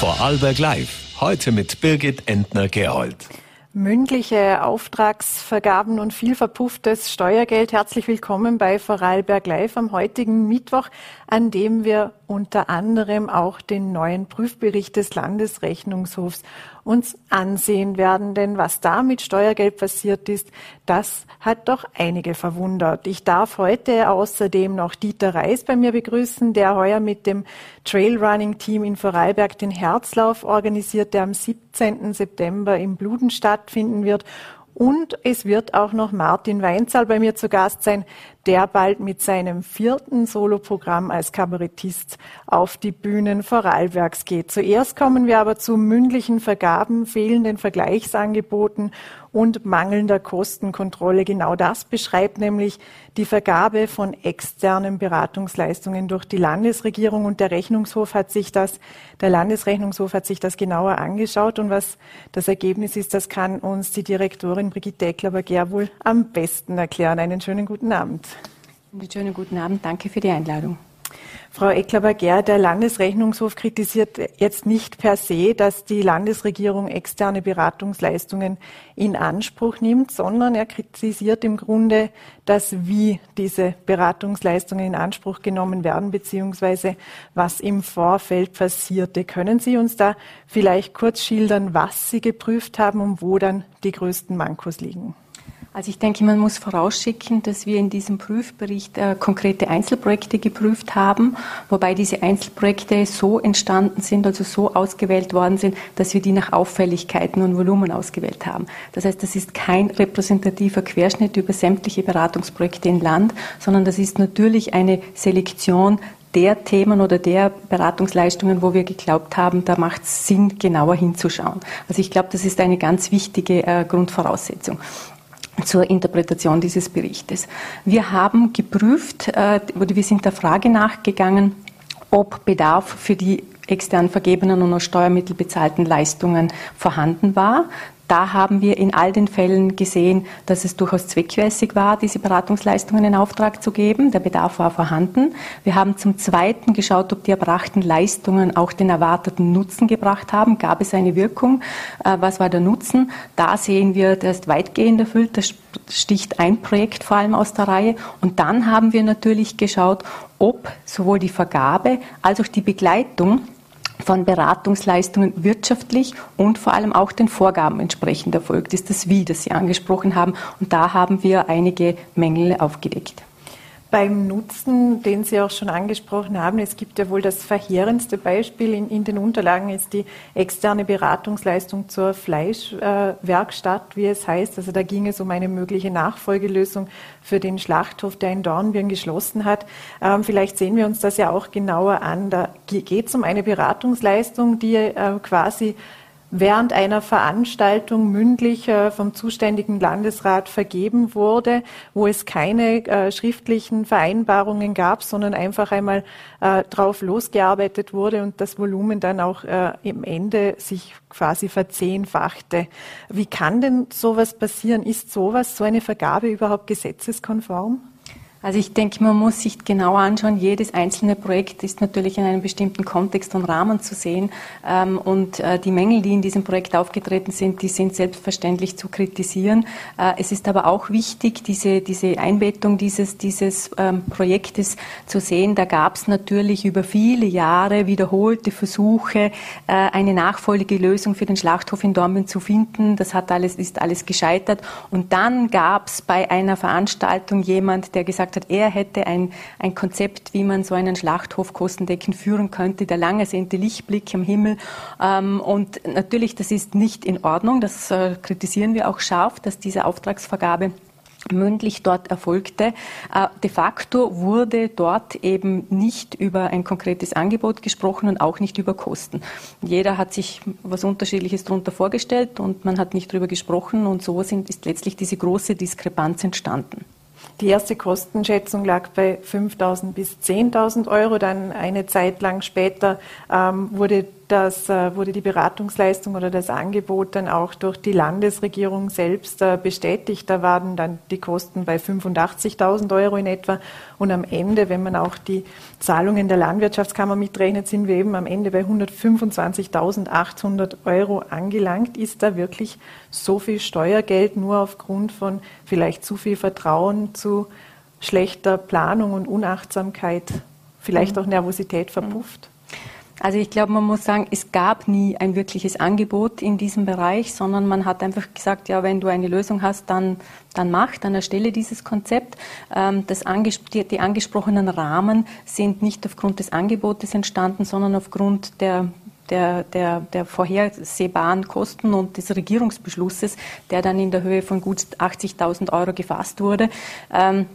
Vorarlberg Live. Heute mit Birgit Entner-Gerold. Mündliche Auftragsvergaben und viel verpufftes Steuergeld. Herzlich willkommen bei Vorarlberg Live am heutigen Mittwoch, an dem wir unter anderem auch den neuen Prüfbericht des Landesrechnungshofs uns ansehen werden. Denn was da mit Steuergeld passiert ist, das hat doch einige verwundert. Ich darf heute außerdem noch Dieter Reis bei mir begrüßen, der heuer mit dem Trailrunning-Team in Vorarlberg den Herzlauf organisiert, der am 17. September im Bluden stattfinden wird. Und es wird auch noch Martin Weinzahl bei mir zu Gast sein, der bald mit seinem vierten Soloprogramm als Kabarettist auf die Bühnen Vorarlbergs geht. Zuerst kommen wir aber zu mündlichen Vergaben, fehlenden Vergleichsangeboten und mangelnder Kostenkontrolle. Genau das beschreibt nämlich die Vergabe von externen Beratungsleistungen durch die Landesregierung und der Rechnungshof hat sich das, der Landesrechnungshof hat sich das genauer angeschaut und was das Ergebnis ist, das kann uns die Direktorin Brigitte Eckler-Berger wohl am besten erklären. Einen schönen guten Abend. Einen schönen guten Abend. Danke für die Einladung. Frau Eckler-Berger, der Landesrechnungshof kritisiert jetzt nicht per se, dass die Landesregierung externe Beratungsleistungen in Anspruch nimmt, sondern er kritisiert im Grunde das, wie diese Beratungsleistungen in Anspruch genommen werden, beziehungsweise was im Vorfeld passierte. Können Sie uns da vielleicht kurz schildern, was Sie geprüft haben und wo dann die größten Mankos liegen? Also ich denke, man muss vorausschicken, dass wir in diesem Prüfbericht äh, konkrete Einzelprojekte geprüft haben, wobei diese Einzelprojekte so entstanden sind, also so ausgewählt worden sind, dass wir die nach Auffälligkeiten und Volumen ausgewählt haben. Das heißt, das ist kein repräsentativer Querschnitt über sämtliche Beratungsprojekte im Land, sondern das ist natürlich eine Selektion der Themen oder der Beratungsleistungen, wo wir geglaubt haben, da macht es Sinn, genauer hinzuschauen. Also ich glaube, das ist eine ganz wichtige äh, Grundvoraussetzung zur Interpretation dieses Berichtes. Wir haben geprüft, äh, oder wir sind der Frage nachgegangen, ob Bedarf für die extern vergebenen und aus Steuermittel bezahlten Leistungen vorhanden war. Da haben wir in all den Fällen gesehen, dass es durchaus zweckmäßig war, diese Beratungsleistungen in Auftrag zu geben. Der Bedarf war vorhanden. Wir haben zum Zweiten geschaut, ob die erbrachten Leistungen auch den erwarteten Nutzen gebracht haben. Gab es eine Wirkung? Äh, was war der Nutzen? Da sehen wir, der ist weitgehend erfüllt. Da sticht ein Projekt vor allem aus der Reihe. Und dann haben wir natürlich geschaut, ob sowohl die Vergabe als auch die Begleitung von Beratungsleistungen wirtschaftlich und vor allem auch den Vorgaben entsprechend erfolgt ist, das Wie, das Sie angesprochen haben. Und da haben wir einige Mängel aufgedeckt. Beim Nutzen, den Sie auch schon angesprochen haben, es gibt ja wohl das verheerendste Beispiel in, in den Unterlagen, ist die externe Beratungsleistung zur Fleischwerkstatt, äh, wie es heißt. Also da ging es um eine mögliche Nachfolgelösung für den Schlachthof, der in Dornbirn geschlossen hat. Ähm, vielleicht sehen wir uns das ja auch genauer an. Da geht es um eine Beratungsleistung, die äh, quasi während einer Veranstaltung mündlich äh, vom zuständigen Landesrat vergeben wurde, wo es keine äh, schriftlichen Vereinbarungen gab, sondern einfach einmal äh, drauf losgearbeitet wurde und das Volumen dann auch im Ende sich quasi verzehnfachte. Wie kann denn sowas passieren? Ist sowas, so eine Vergabe überhaupt gesetzeskonform? Also ich denke, man muss sich genau anschauen, jedes einzelne Projekt ist natürlich in einem bestimmten Kontext und Rahmen zu sehen. Ähm, und äh, die Mängel, die in diesem Projekt aufgetreten sind, die sind selbstverständlich zu kritisieren. Äh, es ist aber auch wichtig, diese, diese Einbettung dieses, dieses ähm, Projektes zu sehen. Da gab es natürlich über viele Jahre wiederholte Versuche, äh, eine nachfolgende Lösung für den Schlachthof in Dornbirn zu finden. Das hat alles, ist alles gescheitert. Und dann gab es bei einer Veranstaltung jemand, der gesagt gesagt hat, er hätte ein, ein Konzept, wie man so einen Schlachthof kostendeckend führen könnte, der lange sehnte Lichtblick am Himmel. Ähm, und natürlich, das ist nicht in Ordnung, das äh, kritisieren wir auch scharf, dass diese Auftragsvergabe mündlich dort erfolgte. Äh, de facto wurde dort eben nicht über ein konkretes Angebot gesprochen und auch nicht über Kosten. Jeder hat sich was Unterschiedliches darunter vorgestellt und man hat nicht darüber gesprochen und so sind, ist letztlich diese große Diskrepanz entstanden. Die erste Kostenschätzung lag bei 5.000 bis 10.000 Euro. Dann eine Zeit lang später ähm, wurde Das äh, wurde die Beratungsleistung oder das Angebot dann auch durch die Landesregierung selbst äh, bestätigt. Da waren dann die Kosten bei 85.000 Euro in etwa. Und am Ende, wenn man auch die Zahlungen der Landwirtschaftskammer mitrechnet, sind wir eben am Ende bei 125.800 Euro angelangt. Ist da wirklich so viel Steuergeld nur aufgrund von vielleicht zu viel Vertrauen zu schlechter Planung und Unachtsamkeit, vielleicht mhm. auch Nervosität verpufft? Also ich glaube, man muss sagen, es gab nie ein wirkliches Angebot in diesem Bereich, sondern man hat einfach gesagt, ja, wenn du eine Lösung hast, dann, dann mach, dann erstelle dieses Konzept. Ähm, das die, die angesprochenen Rahmen sind nicht aufgrund des Angebotes entstanden, sondern aufgrund der der, der, der vorhersehbaren Kosten und des Regierungsbeschlusses, der dann in der Höhe von gut 80.000 Euro gefasst wurde. Ähm,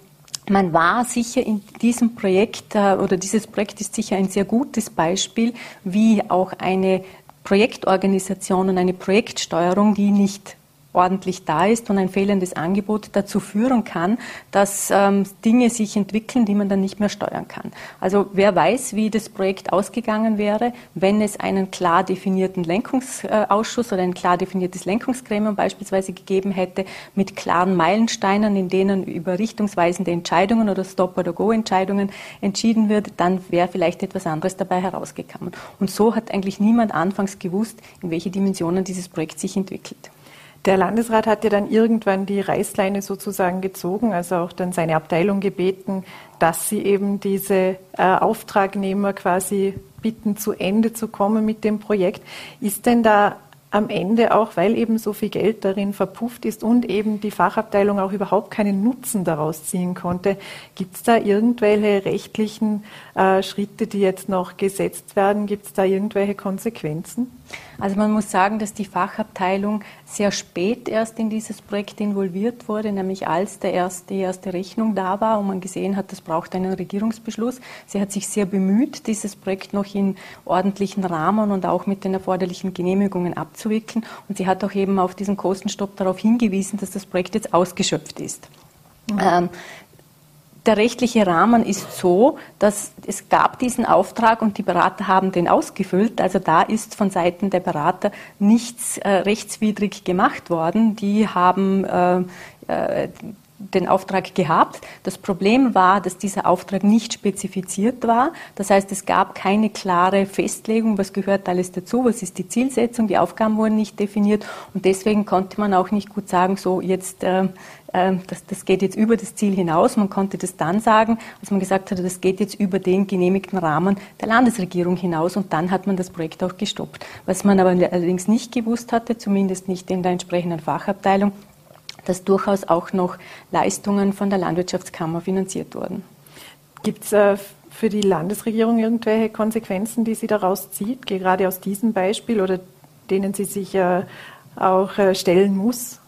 man war sicher in diesem Projekt äh, oder dieses Projekt ist sicher ein sehr gutes Beispiel, wie auch eine Projektorganisation und eine Projektsteuerung, die nicht ordentlich da ist und ein fehlendes Angebot dazu führen kann, dass ähm, Dinge sich entwickeln, die man dann nicht mehr steuern kann. Also wer weiß, wie das Projekt ausgegangen wäre, wenn es einen klar definierten Lenkungsausschuss oder ein klar definiertes Lenkungsgremium beispielsweise gegeben hätte, mit klaren Meilensteinen, in denen über richtungsweisende Entscheidungen oder Stop-or-Go-Entscheidungen entschieden wird, dann wäre vielleicht etwas anderes dabei herausgekommen. Und so hat eigentlich niemand anfangs gewusst, in welche Dimensionen dieses Projekt sich entwickelt. Der Landesrat hat ja dann irgendwann die Reißleine sozusagen gezogen, also auch dann seine Abteilung gebeten, dass sie eben diese äh, Auftragnehmer quasi bitten, zu Ende zu kommen mit dem Projekt. Ist denn da am Ende auch, weil eben so viel Geld darin verpufft ist und eben die Fachabteilung auch überhaupt keinen Nutzen daraus ziehen konnte. Gibt es da irgendwelche rechtlichen äh, Schritte, die jetzt noch gesetzt werden? Gibt es da irgendwelche Konsequenzen? Also man muss sagen, dass die Fachabteilung sehr spät erst in dieses Projekt involviert wurde, nämlich als der erste, die erste Rechnung da war und man gesehen hat, das braucht einen Regierungsbeschluss. Sie hat sich sehr bemüht, dieses Projekt noch in ordentlichen Rahmen und auch mit den erforderlichen Genehmigungen abzuwickeln. Und sie hat auch eben auf diesen Kostenstopp darauf hingewiesen, dass das Projekt jetzt ausgeschöpft ist. Mhm. Der rechtliche Rahmen ist so, dass es gab diesen Auftrag und die Berater haben den ausgefüllt. Also da ist von Seiten der Berater nichts äh, rechtswidrig gemacht worden. Die haben äh, äh, den Auftrag gehabt. Das Problem war, dass dieser Auftrag nicht spezifiziert war. Das heißt, es gab keine klare Festlegung, was gehört alles dazu, was ist die Zielsetzung, die Aufgaben wurden nicht definiert und deswegen konnte man auch nicht gut sagen, so jetzt äh, das, das geht jetzt über das Ziel hinaus. Man konnte das dann sagen, als man gesagt hat, das geht jetzt über den genehmigten Rahmen der Landesregierung hinaus und dann hat man das Projekt auch gestoppt. Was man aber allerdings nicht gewusst hatte, zumindest nicht in der entsprechenden Fachabteilung, dass durchaus auch noch Leistungen von der Landwirtschaftskammer finanziert wurden. Gibt es äh, für die Landesregierung irgendwelche Konsequenzen, die sie daraus zieht, gerade aus diesem Beispiel oder denen sie sich äh, auch äh, stellen muss?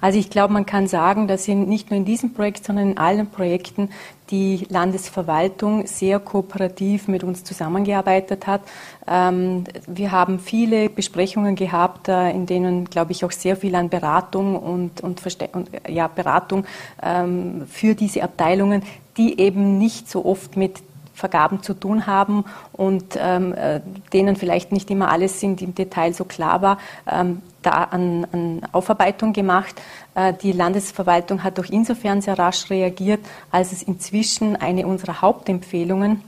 Also ich glaube, man kann sagen, dass in, nicht nur in diesem Projekt, sondern in allen Projekten die Landesverwaltung sehr kooperativ mit uns zusammengearbeitet hat. Ähm, wir haben viele Besprechungen gehabt, äh, in denen, glaube ich, auch sehr viel an Beratung und, und, und ja, Beratung ähm, für diese Abteilungen, die eben nicht so oft mit Vergaben zu tun haben und ähm, äh, denen vielleicht nicht immer alles im Detail so klar war, ähm, da an, an, Aufarbeitung gemacht. Äh, die Landesverwaltung hat auch insofern sehr rasch reagiert, als es inzwischen eine unserer Hauptempfehlungen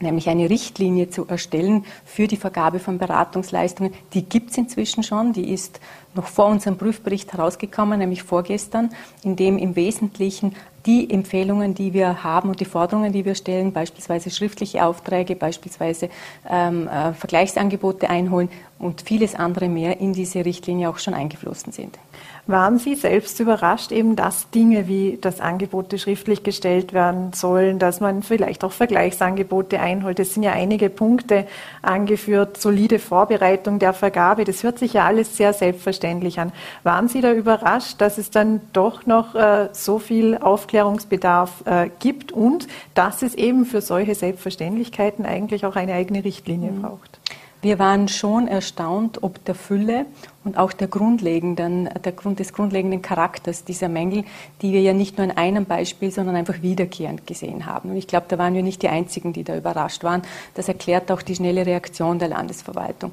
nämlich eine Richtlinie zu erstellen für die Vergabe von Beratungsleistungen. Die gibt es inzwischen schon, die ist noch vor unserem Prüfbericht herausgekommen, nämlich vorgestern, in dem im Wesentlichen die Empfehlungen, die wir haben und die Forderungen, die wir stellen, beispielsweise schriftliche Aufträge, beispielsweise ähm, äh, Vergleichsangebote einholen und vieles andere mehr in diese Richtlinie auch schon eingeflossen sind. Waren Sie selbst überrascht, eben, dass Dinge wie das Angebote schriftlich gestellt werden sollen, dass man vielleicht auch Vergleichsangebote einholt? Es sind ja einige Punkte angeführt, solide Vorbereitung der Vergabe. Das hört sich ja alles sehr selbstverständlich an. Waren Sie da überrascht, dass es dann doch noch äh, so viel Aufklärungsbedarf äh, gibt und dass es eben für solche Selbstverständlichkeiten eigentlich auch eine eigene Richtlinie mhm. braucht? Wir waren schon erstaunt, ob der Fülle und auch der grundlegenden, der Grund, des grundlegenden Charakters dieser Mängel, die wir ja nicht nur in einem Beispiel, sondern einfach wiederkehrend gesehen haben. Und ich glaube, da waren wir nicht die Einzigen, die da überrascht waren. Das erklärt auch die schnelle Reaktion der Landesverwaltung.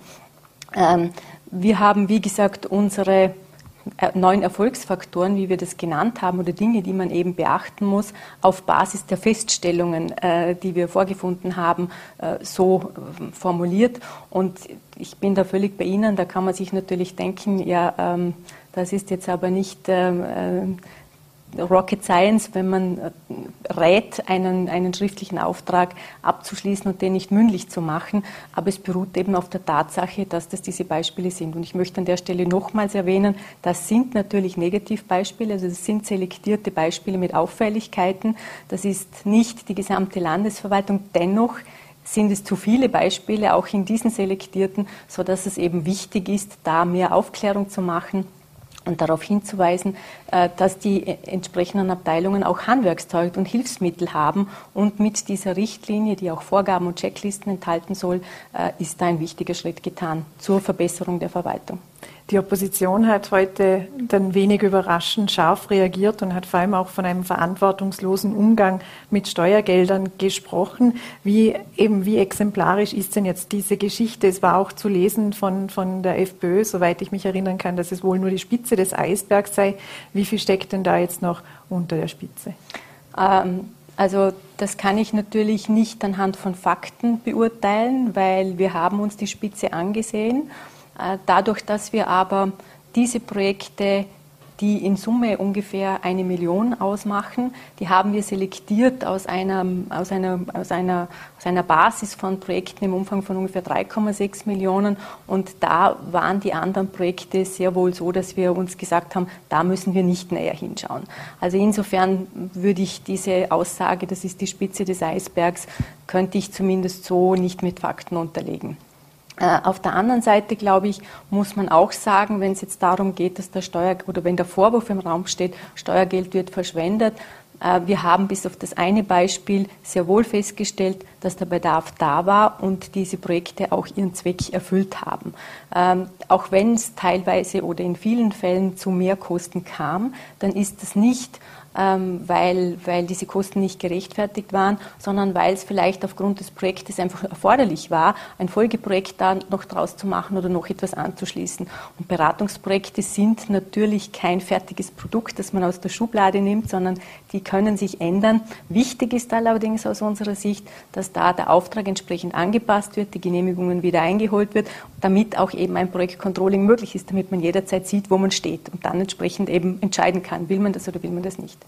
Ähm, wir haben, wie gesagt, unsere äh, neun Erfolgsfaktoren, wie wir das genannt haben, oder Dinge, die man eben beachten muss, auf Basis der Feststellungen, äh, die wir vorgefunden haben, äh, so formuliert. Und ich bin da völlig bei Ihnen. Da kann man sich natürlich denken, ja, ähm, das ist jetzt aber nicht ähm, Rocket Science, wenn man äh, rät, einen, einen schriftlichen Auftrag abzuschließen und den nicht mündlich zu machen. Aber es beruht eben auf der Tatsache, dass das diese Beispiele sind. Und ich möchte an der Stelle nochmals erwähnen, das sind natürlich Negativbeispiele, also das sind selektierte Beispiele mit Auffälligkeiten. Das ist nicht die gesamte Landesverwaltung. Dennoch sind es zu viele Beispiele, auch in diesen selektierten, sodass es eben wichtig ist, da mehr Aufklärung zu machen und darauf hinzuweisen, äh, dass die entsprechenden Abteilungen auch Handwerkszeug und Hilfsmittel haben. Und mit dieser Richtlinie, die auch Vorgaben und Checklisten enthalten soll, äh, ist da ein wichtiger Schritt getan zur Verbesserung der Verwaltung. Die Opposition hat heute dann wenig überraschend scharf reagiert und hat vor allem auch von einem verantwortungslosen Umgang mit Steuergeldern gesprochen. Wie eben wie exemplarisch ist denn jetzt diese Geschichte? Es war auch zu lesen von, von der FPÖ, soweit ich mich erinnern kann, dass es wohl nur die Spitze des Eisbergs sei. Wie viel steckt denn da jetzt noch unter der Spitze? Ähm also das kann ich natürlich nicht anhand von Fakten beurteilen, weil wir haben uns die Spitze angesehen äh, dadurch, dass wir aber diese Projekte die in Summe ungefähr eine Million ausmachen. Die haben wir selektiert aus einer, aus einer, aus einer, aus einer Basis von Projekten im Umfang von ungefähr 3,6 Millionen. Und da waren die anderen Projekte sehr wohl so, dass wir uns gesagt haben, da müssen wir nicht näher hinschauen. Also insofern würde ich diese Aussage, das ist die Spitze des Eisbergs, könnte ich zumindest so nicht mit Fakten unterlegen. Äh, auf der anderen Seite, glaube ich, muss man auch sagen, wenn es jetzt darum geht, dass der Steuer oder wenn der Vorwurf im Raum steht, Steuergeld wird verschwendet, äh, wir haben bis auf das eine Beispiel sehr wohl festgestellt, dass der Bedarf da war und diese Projekte auch ihren Zweck erfüllt haben. Ähm, auch wenn es teilweise oder in vielen Fällen zu Mehrkosten kam, dann ist das nicht weil, weil diese Kosten nicht gerechtfertigt waren, sondern weil es vielleicht aufgrund des Projektes einfach erforderlich war, ein Folgeprojekt da noch draus zu machen oder noch etwas anzuschließen. Und Beratungsprojekte sind natürlich kein fertiges Produkt, das man aus der Schublade nimmt, sondern die können sich ändern. Wichtig ist allerdings aus unserer Sicht, dass da der Auftrag entsprechend angepasst wird, die Genehmigungen wieder eingeholt wird, damit auch eben ein Projektcontrolling möglich ist, damit man jederzeit sieht, wo man steht und dann entsprechend eben entscheiden kann, will man das oder will man das nicht.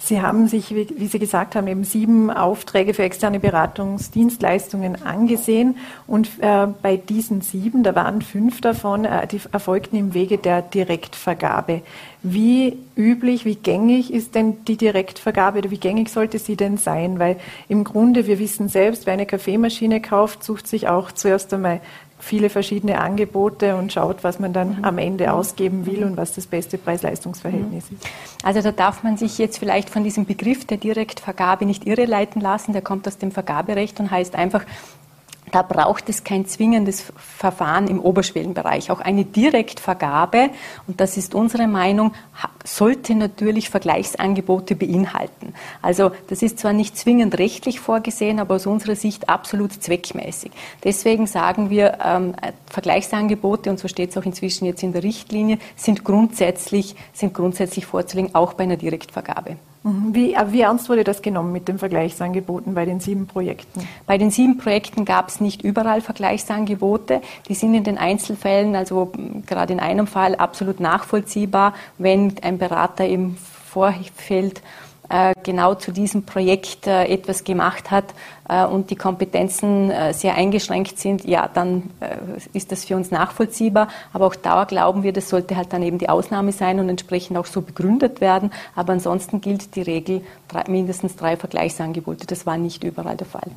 Sie haben sich, wie Sie gesagt haben, eben sieben Aufträge für externe Beratungsdienstleistungen angesehen. Und äh, bei diesen sieben, da waren fünf davon, äh, die erfolgten im Wege der Direktvergabe. Wie üblich, wie gängig ist denn die Direktvergabe oder wie gängig sollte sie denn sein? Weil im Grunde, wir wissen selbst, wer eine Kaffeemaschine kauft, sucht sich auch zuerst einmal viele verschiedene Angebote und schaut, was man dann am Ende ausgeben will und was das beste Preis-Leistungs-Verhältnis ist. Also da darf man sich jetzt vielleicht von diesem Begriff der Direktvergabe nicht irreleiten lassen. Der kommt aus dem Vergaberecht und heißt einfach, da braucht es kein zwingendes Verfahren im Oberschwellenbereich. Auch eine Direktvergabe, und das ist unsere Meinung, sollte natürlich Vergleichsangebote beinhalten. Also das ist zwar nicht zwingend rechtlich vorgesehen, aber aus unserer Sicht absolut zweckmäßig. Deswegen sagen wir, ähm, Vergleichsangebote, und so steht es auch inzwischen jetzt in der Richtlinie, sind grundsätzlich, sind grundsätzlich vorzulegen, auch bei einer Direktvergabe. Mhm. Wie, wie, ernst wurde das genommen mit den Vergleichsangeboten bei den sieben Projekten? Bei den sieben Projekten gab es nicht überall Vergleichsangebote. Die sind in den Einzelfällen, also gerade in einem Fall, absolut nachvollziehbar, wenn ein Berater im Vorfeld äh, genau zu diesem Projekt äh, etwas gemacht hat äh, und die Kompetenzen sehr eingeschränkt sind, ja, dann ist das für uns nachvollziehbar. Aber auch da glauben wir, das sollte halt dann eben die Ausnahme sein und entsprechend auch so begründet werden. Aber ansonsten gilt die Regel mindestens drei Vergleichsangebote. Das war nicht überall der Fall.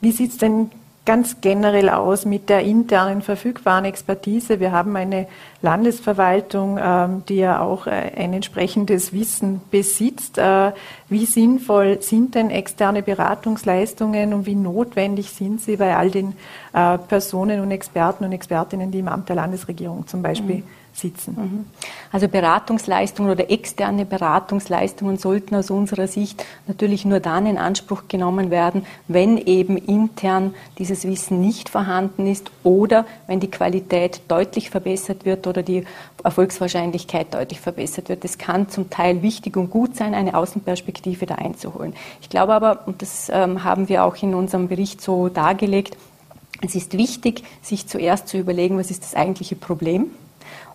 Wie sieht es denn ganz generell aus mit der internen verfügbaren Expertise? Wir haben eine Landesverwaltung, ähm, die ja auch äh, ein entsprechendes Wissen besitzt. Äh, wie sinnvoll sind denn externe Beratungsleistungen und wie notwendig sind sie bei all den äh, Personen und Experten und Expertinnen, die im Amt der Landesregierung zum Beispiel mhm sitzen. Mhm. Also Beratungsleistungen oder externe Beratungsleistungen sollten aus unserer Sicht natürlich nur dann in Anspruch genommen werden, wenn eben intern dieses Wissen nicht vorhanden ist oder wenn die Qualität deutlich verbessert wird oder die Erfolgswahrscheinlichkeit deutlich verbessert wird. Es kann zum Teil wichtig und gut sein, eine Außenperspektive da einzuholen. Ich glaube aber, und das ähm, haben wir auch in unserem Bericht so dargelegt, es ist wichtig, sich zuerst zu überlegen, was ist das eigentliche Problem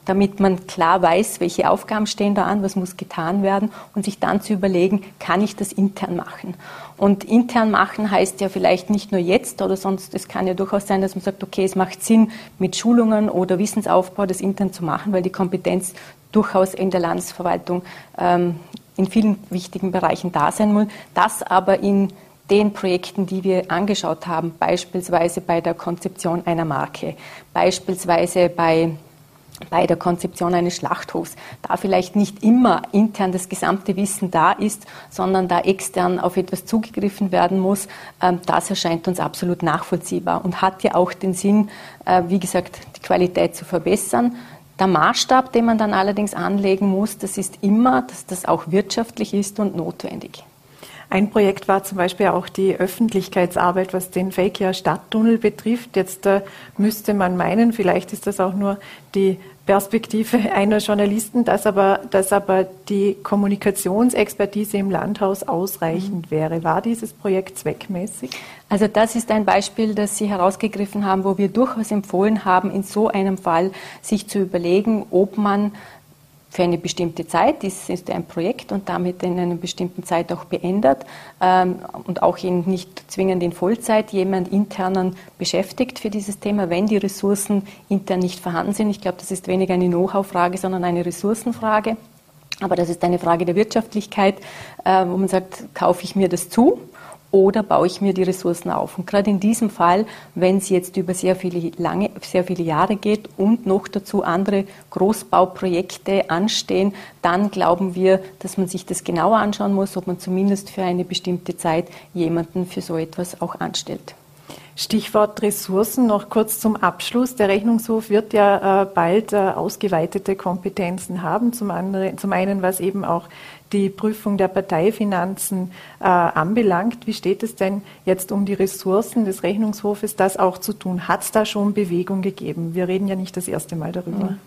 damit man klar weiß, welche Aufgaben stehen da an, was muss getan werden und sich dann zu überlegen, kann ich das intern machen? Und intern machen heißt ja vielleicht nicht nur jetzt oder sonst, es kann ja durchaus sein, dass man sagt, okay, es macht Sinn, mit Schulungen oder Wissensaufbau das intern zu machen, weil die Kompetenz durchaus in der Landesverwaltung ähm, in vielen wichtigen Bereichen da sein muss. Das aber in den Projekten, die wir angeschaut haben, beispielsweise bei der Konzeption einer Marke, beispielsweise bei bei der Konzeption eines Schlachthofs, da vielleicht nicht immer intern das gesamte Wissen da ist, sondern da extern auf etwas zugegriffen werden muss, ähm, das erscheint uns absolut nachvollziehbar und hat ja auch den Sinn, äh, wie gesagt, die Qualität zu verbessern. Der Maßstab, den man dann allerdings anlegen muss, das ist immer, dass das auch wirtschaftlich ist und notwendig. Ein Projekt war zum Beispiel auch die Öffentlichkeitsarbeit, was den Fakia Stadttunnel betrifft. Jetzt äh, müsste man meinen, vielleicht ist das auch nur die Perspektive einer Journalisten, dass aber, dass aber die Kommunikationsexpertise im Landhaus ausreichend mhm. wäre. War dieses Projekt zweckmäßig? Also das ist ein Beispiel, das Sie herausgegriffen haben, wo wir durchaus empfohlen haben, in so einem Fall sich zu überlegen, ob man für eine bestimmte Zeit, dies ist ein Projekt und damit in einer bestimmten Zeit auch beendet ähm, und auch in nicht zwingend in Vollzeit jemand internen beschäftigt für dieses Thema, wenn die Ressourcen intern nicht vorhanden sind. Ich glaube, das ist weniger eine Know-how-Frage, sondern eine Ressourcenfrage. Aber das ist eine Frage der Wirtschaftlichkeit, äh, wo man sagt, kaufe ich mir das zu oder baue ich mir die Ressourcen auf? Und gerade in diesem Fall, wenn es jetzt über sehr viele, lange, sehr viele Jahre geht und noch dazu andere Großbauprojekte anstehen, dann glauben wir, dass man sich das genauer anschauen muss, ob man zumindest für eine bestimmte Zeit jemanden für so etwas auch anstellt. Stichwort Ressourcen noch kurz zum Abschluss. Der Rechnungshof wird ja äh, bald äh, ausgeweitete Kompetenzen haben. Zum, anderen, zum einen, was eben auch die Prüfung der Parteifinanzen äh, anbelangt. Wie steht es denn jetzt um die Ressourcen des Rechnungshofes, das auch zu tun? Hat es da schon Bewegung gegeben? Wir reden ja nicht das erste Mal darüber. Mhm.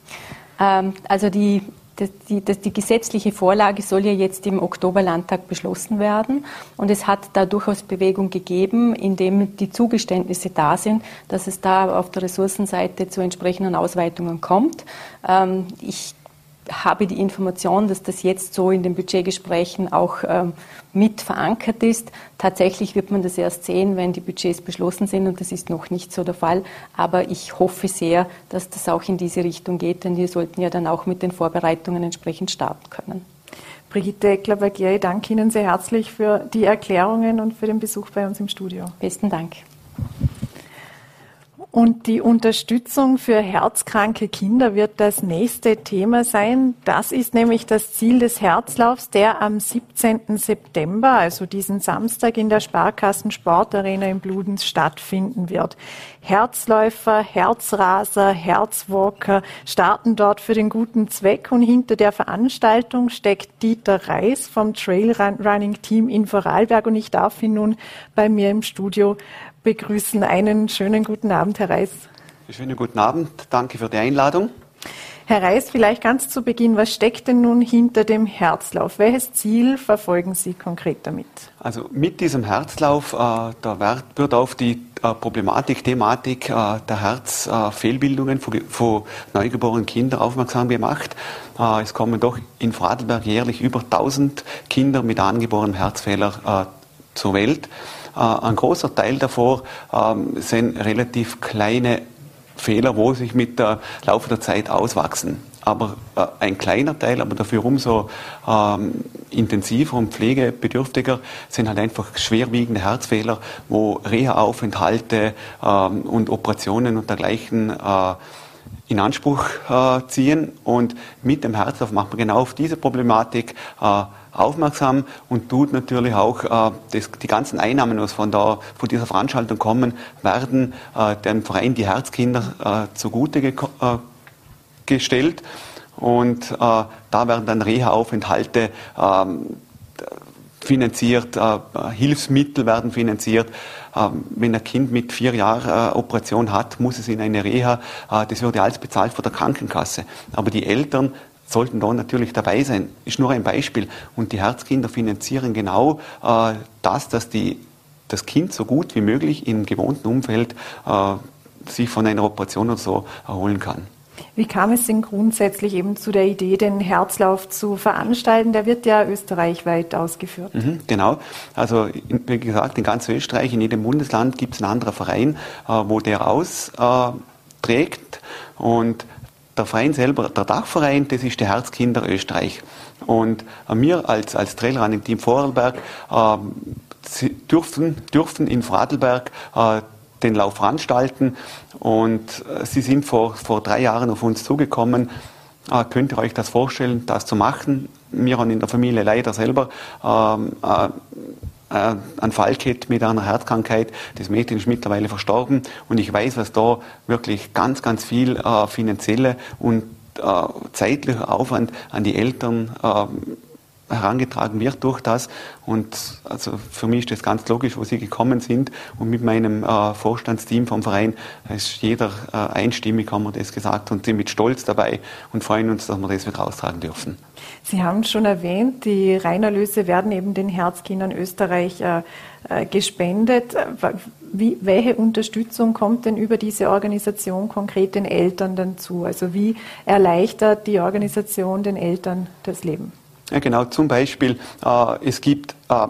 Ähm, also die die, die, die, gesetzliche Vorlage soll ja jetzt im Oktoberlandtag beschlossen werden. Und es hat da durchaus Bewegung gegeben, indem die Zugeständnisse da sind, dass es da auf der Ressourcenseite zu entsprechenden Ausweitungen kommt. Ähm, ich habe die Information, dass das jetzt so in den Budgetgesprächen auch ähm, mit verankert ist. Tatsächlich wird man das erst sehen, wenn die Budgets beschlossen sind und das ist noch nicht so der Fall. Aber ich hoffe sehr, dass das auch in diese Richtung geht, denn wir sollten ja dann auch mit den Vorbereitungen entsprechend starten können. Brigitte Eckler-Bagier, ich danke Ihnen sehr herzlich für die Erklärungen und für den Besuch bei uns im Studio. Besten Dank. Und die Unterstützung für herzkranke Kinder wird das nächste Thema sein. Das ist nämlich das Ziel des Herzlaufs, der am 17. September, also diesen Samstag in der Sparkassen Sportarena in Bludenz stattfinden wird. Herzläufer, Herzraser, Herzwalker starten dort für den guten Zweck und hinter der Veranstaltung steckt Dieter Reis vom Trailrunning Team in Vorarlberg und ich darf ihn nun bei mir im Studio begrüßen. Einen schönen guten Abend, Herr Reis. Schönen guten Abend, danke für die Einladung. Herr Reis, vielleicht ganz zu Beginn, was steckt denn nun hinter dem Herzlauf? Welches Ziel verfolgen Sie konkret damit? Also mit diesem Herzlauf, äh, da wird auf die äh, Problematik, Thematik äh, der Herzfehlbildungen von, von, neugeborenen Kindern aufmerksam gemacht. Äh, es kommen doch in Vorarlberg jährlich über 1000 Kinder mit angeborenem Herzfehler äh, zur Welt. Äh, ein großer Teil davor ähm, sind relativ kleine Fehler, wo sich mit der Laufe der Zeit auswachsen. Aber äh, ein kleiner Teil, aber dafür umso ähm, intensiver und pflegebedürftiger sind halt einfach schwerwiegende Herzfehler, wo Reha-Aufenthalte ähm, und Operationen und dergleichen äh, in Anspruch äh, ziehen. Und mit dem Herzlauf macht man genau auf diese Problematik äh, aufmerksam und tut natürlich auch äh, das, die ganzen Einnahmen, was von, der, von dieser Veranstaltung kommen, werden äh, dem Verein die Herzkinder äh, zugute ge äh, gestellt. Und äh, da werden dann Reha-Aufenthalte ähm, finanziert, äh, Hilfsmittel werden finanziert. Ähm, wenn ein Kind mit vier Jahren äh, Operation hat, muss es in eine Reha. Äh, das wird ja alles bezahlt von der Krankenkasse. Aber die Eltern sollten da natürlich dabei sein. Ist nur ein Beispiel. Und die Herzkinder finanzieren genau äh, das, dass die, das Kind so gut wie möglich im gewohnten Umfeld äh, sich von einer Operation oder so erholen kann. Wie kam es denn grundsätzlich eben zu der Idee, den Herzlauf zu veranstalten? Der wird ja österreichweit ausgeführt. Mhm, genau. Also wie gesagt, in ganz Österreich, in jedem Bundesland gibt es einen anderen Verein, äh, wo der austrägt. Und der Verein selber, der Dachverein, das ist der Herzkinder Österreich. Und äh, wir als, als Trailrunning Team Vorarlberg äh, dürfen, dürfen in Vorarlberg äh, den Lauf veranstalten. Und äh, sie sind vor, vor drei Jahren auf uns zugekommen. Äh, könnt ihr euch das vorstellen, das zu machen? Wir haben in der Familie leider selber ähm, äh, äh, einen Fall gehabt mit einer Herzkrankheit. Das Mädchen ist mittlerweile verstorben und ich weiß, was da wirklich ganz, ganz viel äh, finanzielle und äh, zeitlicher Aufwand an die Eltern äh, herangetragen wird durch das. Und also für mich ist das ganz logisch, wo Sie gekommen sind. Und mit meinem äh, Vorstandsteam vom Verein ist jeder äh, einstimmig, haben wir das gesagt und sind mit Stolz dabei und freuen uns, dass wir das wieder austragen dürfen. Sie haben schon erwähnt, die Reinerlöse werden eben den Herzkindern Österreich äh, äh gespendet. Wie, welche Unterstützung kommt denn über diese Organisation konkret den Eltern dann zu? Also wie erleichtert die Organisation den Eltern das Leben? Ja, genau, zum Beispiel, äh, es gibt äh,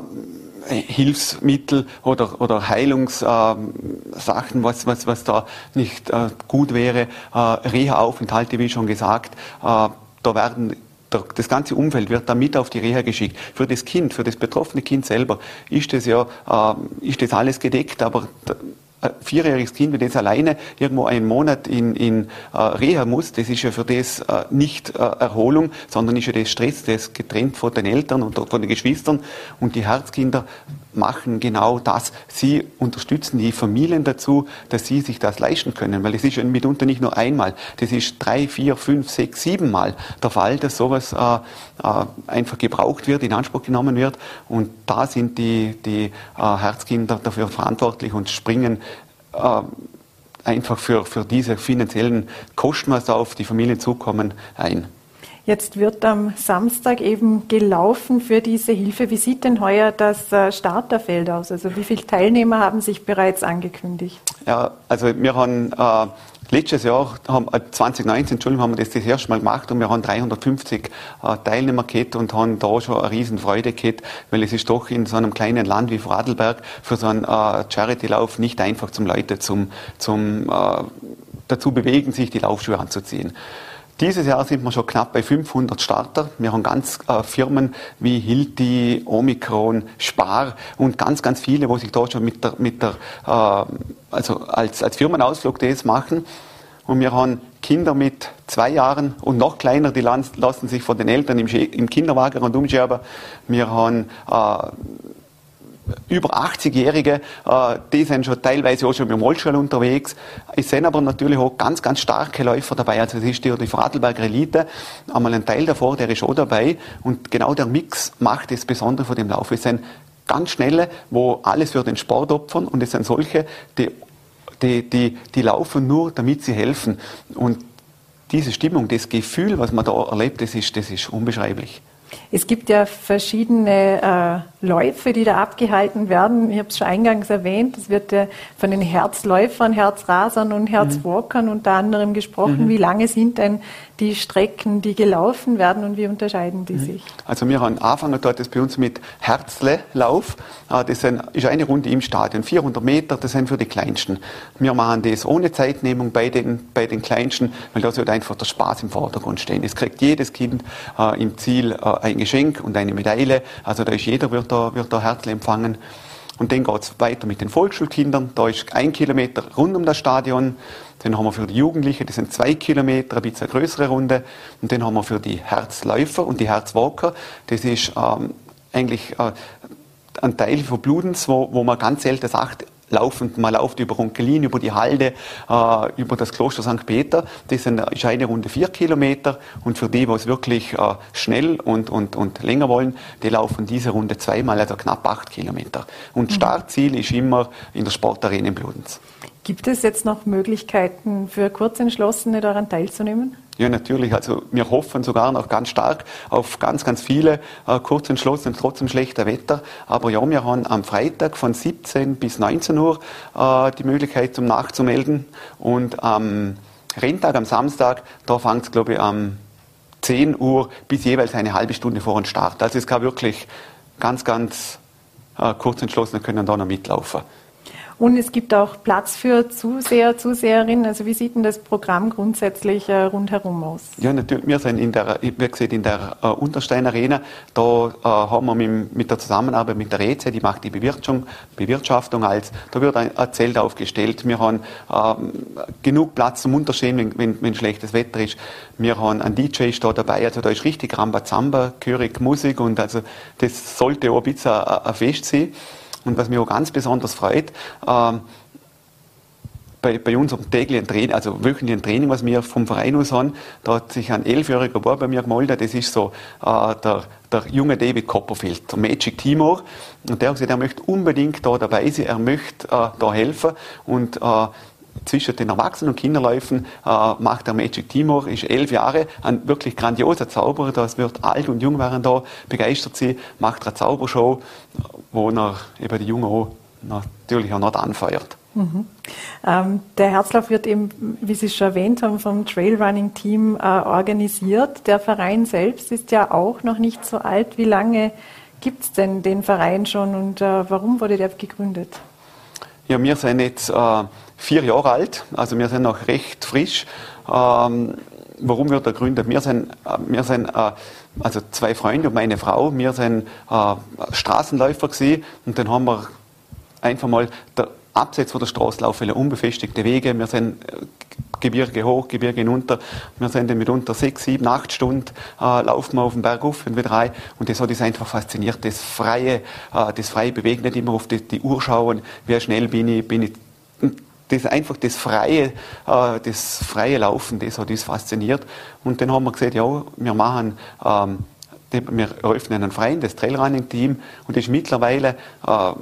Hilfsmittel oder, oder Heilungssachen, äh, was, was, was da nicht äh, gut wäre. Äh, Reha-Aufenthalte, wie schon gesagt, da werden das ganze Umfeld wird da mit auf die Reha geschickt. Für das Kind, für das betroffene Kind selber ist das ja, äh, ist das alles gedeckt, aber ein vierjähriges Kind, wenn das alleine irgendwo einen Monat in, in äh, Reha muss, das ist ja für das äh, nicht äh, Erholung, sondern ist ja das Stress, das getrennt von den Eltern und von den Geschwistern. Und die Herzkinder machen genau das. Sie unterstützen die Familien dazu, dass sie sich das leisten können, weil es ist mitunter nicht nur einmal, das ist drei, vier, fünf, sechs, sieben Mal der Fall, dass sowas äh, äh, einfach gebraucht wird, in Anspruch genommen wird. Und da sind die, die äh, Herzkinder dafür verantwortlich und springen äh, einfach für, für diese finanziellen Kosten, was auf die Familien zukommen, ein. Jetzt wird am Samstag eben gelaufen für diese Hilfe. Wie sieht denn heuer das äh, Starterfeld aus? Also wie viele Teilnehmer haben sich bereits angekündigt? Ja, also wir haben äh, letztes Jahr, haben, äh, 2019, Entschuldigung, haben wir das das erste Mal gemacht und wir haben 350 äh, Teilnehmer gehabt und haben da schon eine Riesenfreude gehabt, weil es ist doch in so einem kleinen Land wie Vorarlberg für so einen äh, Charity-Lauf nicht einfach zum Leute zum, zum äh, dazu bewegen, sich die Laufschuhe anzuziehen. Dieses Jahr sind wir schon knapp bei 500 Starter. Wir haben ganz äh, Firmen wie Hilti, Omikron, Spar und ganz, ganz viele, wo sich da schon mit der, mit der äh, also als, als Firmenausflug das machen. Und wir haben Kinder mit zwei Jahren und noch kleiner, die lassen sich von den Eltern im, im Kinderwagen und umscherben. Wir haben äh, über 80-Jährige, äh, die sind schon teilweise auch schon mit dem Rollstuhl unterwegs. Es sind aber natürlich auch ganz, ganz starke Läufer dabei. Also es ist die, die Elite, einmal ein Teil davor, der ist auch dabei. Und genau der Mix macht das Besondere von dem Lauf. Es sind ganz schnelle, wo alles für den Sport opfern und es sind solche, die, die, die, die laufen nur, damit sie helfen. Und diese Stimmung, das Gefühl, was man da erlebt, das ist, das ist unbeschreiblich. Es gibt ja verschiedene Läufe, die da abgehalten werden. Ich habe es schon eingangs erwähnt, es wird ja von den Herzläufern, Herzrasern und Herzwalkern mhm. unter anderem gesprochen. Mhm. Wie lange sind denn die Strecken, die gelaufen werden und wie unterscheiden die mhm. sich? Also wir haben angefangen dort das bei uns mit Herzle-Lauf. Ah, das ist eine Runde im Stadion, 400 Meter, das sind für die Kleinsten. Wir machen das ohne Zeitnehmung bei den, bei den Kleinsten, weil da sollte einfach der Spaß im Vordergrund stehen. Es kriegt jedes Kind äh, im Ziel äh, ein Geschenk und eine Medaille. Also da ist jeder wird da, wird da herzlich empfangen. Und dann geht es weiter mit den Volksschulkindern. Da ist ein Kilometer rund um das Stadion. Dann haben wir für die Jugendlichen, das sind zwei Kilometer, ein bisschen eine größere Runde. Und dann haben wir für die Herzläufer und die Herzwalker, das ist ähm, eigentlich äh, ein Teil von Bludens, wo, wo man ganz selten sagt, laufend, man läuft über Runkelin, über die Halde, äh, über das Kloster St. Peter. Das ist eine Runde vier Kilometer und für die, die es wirklich äh, schnell und, und, und länger wollen, die laufen diese Runde zweimal, also knapp acht Kilometer. Und mhm. Startziel ist immer in der Sportarena in Bludenz. Gibt es jetzt noch Möglichkeiten für Kurzentschlossene daran teilzunehmen? Ja, natürlich. Also wir hoffen sogar noch ganz stark auf ganz, ganz viele äh, Kurzentschlossene, trotzdem schlechter Wetter. Aber ja, wir haben am Freitag von 17 bis 19 Uhr äh, die Möglichkeit zum Nachzumelden. Und am Renntag, am Samstag, da fängt es, glaube ich, am 10 Uhr bis jeweils eine halbe Stunde vor dem Start. Also es kann wirklich ganz, ganz äh, Kurzentschlossene können da noch mitlaufen. Und es gibt auch Platz für Zuseher, Zuseherinnen. Also wie sieht denn das Programm grundsätzlich äh, rundherum aus? Ja, natürlich. Wir sind in der, wie gesagt, in der äh, Unterstein Arena. Da äh, haben wir mit, mit, der Zusammenarbeit mit der Reze, die macht die Bewirtschaftung, Bewirtschaftung als, da wird ein, ein Zelt aufgestellt. Wir haben ähm, genug Platz zum Unterstehen, wenn, wenn, wenn, schlechtes Wetter ist. Wir haben einen DJ da dabei, also da ist richtig Rambazamba, Körig, Musik und also das sollte auch ein bisschen ein, ein Fest sein. Und was mich auch ganz besonders freut, ähm, bei, bei unserem täglichen Training, also wöchentlichen Training, was wir vom Verein aus haben, da hat sich ein elfjähriger Bub bei mir gemeldet, das ist so äh, der, der junge David Copperfield, der Magic Timor. Und der hat gesagt, er möchte unbedingt da dabei sein, er möchte äh, da helfen und äh, zwischen den Erwachsenen und Kinderläufen äh, macht der Magic Timor, ist elf Jahre, ein wirklich grandioser Zauberer, das wird alt und jung waren da begeistert sie, macht eine Zaubershow, wo er eben die Jungen auch natürlich auch noch anfeuert. Mhm. Ähm, der Herzlauf wird eben, wie Sie schon erwähnt haben, vom Trailrunning-Team äh, organisiert. Der Verein selbst ist ja auch noch nicht so alt. Wie lange gibt es denn den Verein schon und äh, warum wurde der gegründet? Ja, wir sind jetzt äh, vier Jahre alt, also wir sind noch recht frisch. Ähm, warum wird er gegründet? Wir sind, äh, wir sind äh, also zwei Freunde und meine Frau, wir sind äh, Straßenläufer gewesen und dann haben wir einfach mal der Abseits von der Straße laufen unbefestigte Wege. Wir sind äh, Gebirge hoch, Gebirge hinunter. Wir sind dann mitunter sechs, sieben, acht Stunden äh, laufen wir auf den Berg auf und wieder rein. Und das hat uns einfach fasziniert. Das freie, äh, das freie Bewegen, nicht immer auf die, die Uhr schauen, wie schnell bin ich, bin ich das einfach das freie, äh, das freie Laufen, das hat uns fasziniert. Und dann haben wir gesagt, ja, wir machen, ähm, wir eröffnen einen Freien, das Trailrunning-Team, und das ist mittlerweile äh,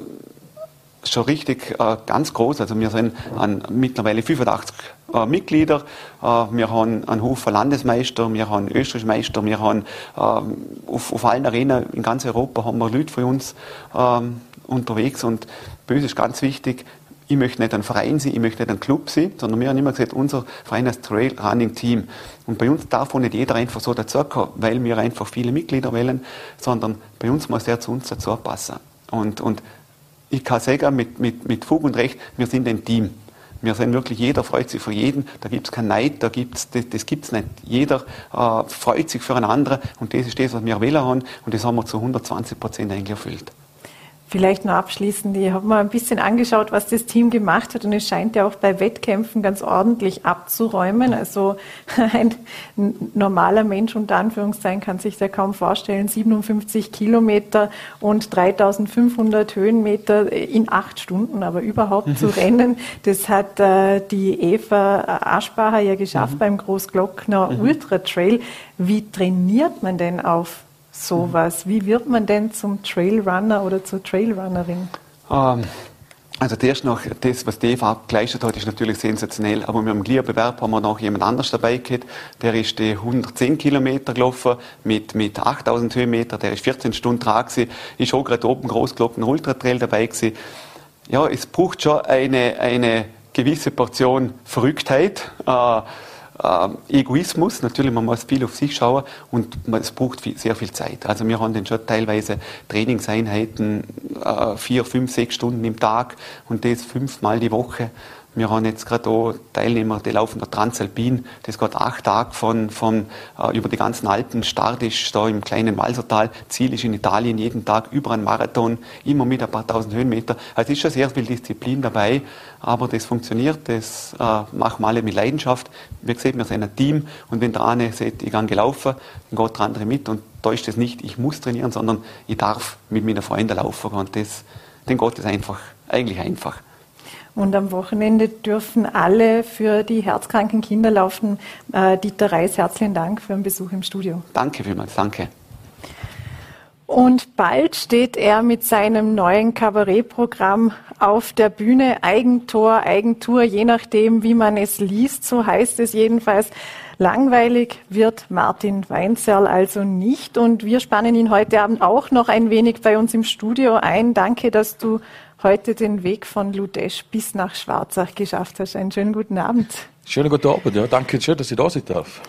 schon richtig äh, ganz groß. Also wir sind an mittlerweile 85 äh, Mitglieder. Äh, wir haben einen Haufen Landesmeister, wir haben Österreichmeister, wir haben ähm, auf, auf allen Arenen in ganz Europa haben wir Leute von uns ähm, unterwegs und böse ist ganz wichtig, ich möchte nicht ein Verein sein, ich möchte nicht ein Club sein, sondern wir haben immer gesagt, unser Verein ist Trail Running Team. Und bei uns darf auch nicht jeder einfach so dazukommen, weil wir einfach viele Mitglieder wählen, sondern bei uns muss er zu uns dazu passen. Und, und ich kann sagen, mit, mit, mit Fug und Recht, wir sind ein Team. Wir sind wirklich, jeder freut sich für jeden, da gibt es keinen Neid, da gibt's, das, das gibt es nicht. Jeder äh, freut sich für einen anderen und das ist das, was wir wählen haben und das haben wir zu 120 Prozent eigentlich erfüllt. Vielleicht noch abschließend, ich habe mal ein bisschen angeschaut, was das Team gemacht hat und es scheint ja auch bei Wettkämpfen ganz ordentlich abzuräumen. Also ein normaler Mensch unter Anführungszeichen kann sich da kaum vorstellen, 57 Kilometer und 3500 Höhenmeter in acht Stunden, aber überhaupt mhm. zu rennen, das hat äh, die Eva Aschbacher ja geschafft mhm. beim Großglockner mhm. Ultra Trail. Wie trainiert man denn auf sowas? Wie wird man denn zum Trailrunner oder zur Trailrunnerin? Ähm, Also zuerst noch, das, was die Eva geleistet hat, ist natürlich sensationell. Aber mit dem Glierbewerb haben wir noch jemand anders dabei gehabt. Der ist die 110 Kilometer gelaufen mit, mit 8000 Höhenmeter. Der ist 14 Stunden dran gewesen. Ist auch gerade oben Großglocken Ultra Trail dabei gewesen. Ja, es braucht schon eine, eine gewisse Portion Verrücktheit. Äh, äh, Egoismus, natürlich, man muss viel auf sich schauen und es braucht viel, sehr viel Zeit. Also wir haben dann schon teilweise Trainingseinheiten, äh, vier, fünf, sechs Stunden im Tag und das fünfmal die Woche. Wir haben jetzt gerade auch Teilnehmer, die laufen der Transalpin. Das geht acht Tage von, von äh, über die ganzen Alpen. Start ist da im kleinen Walsertal. Ziel ist in Italien jeden Tag über einen Marathon, immer mit ein paar tausend Höhenmeter. Also es ist schon sehr viel Disziplin dabei, aber das funktioniert. Das äh, machen wir alle mit Leidenschaft. Wie gesagt, wir sind ein Team und wenn der eine sagt, ich gehe gelaufen, dann geht der andere mit und da ist das nicht, ich muss trainieren, sondern ich darf mit meinen Freunden laufen und das, dann geht das einfach, eigentlich einfach. Und am Wochenende dürfen alle für die herzkranken Kinder laufen. Äh, Dieter Reis, herzlichen Dank für den Besuch im Studio. Danke vielmals, danke. Und bald steht er mit seinem neuen Kabarettprogramm auf der Bühne. Eigentor, Eigentour, je nachdem, wie man es liest, so heißt es jedenfalls. Langweilig wird Martin Weinzerl also nicht. Und wir spannen ihn heute Abend auch noch ein wenig bei uns im Studio ein. Danke, dass du heute den Weg von Ludesch bis nach Schwarzach geschafft hast. Einen schönen guten Abend. Schönen guten Abend, ja. Danke schön, dass ich da sein darf.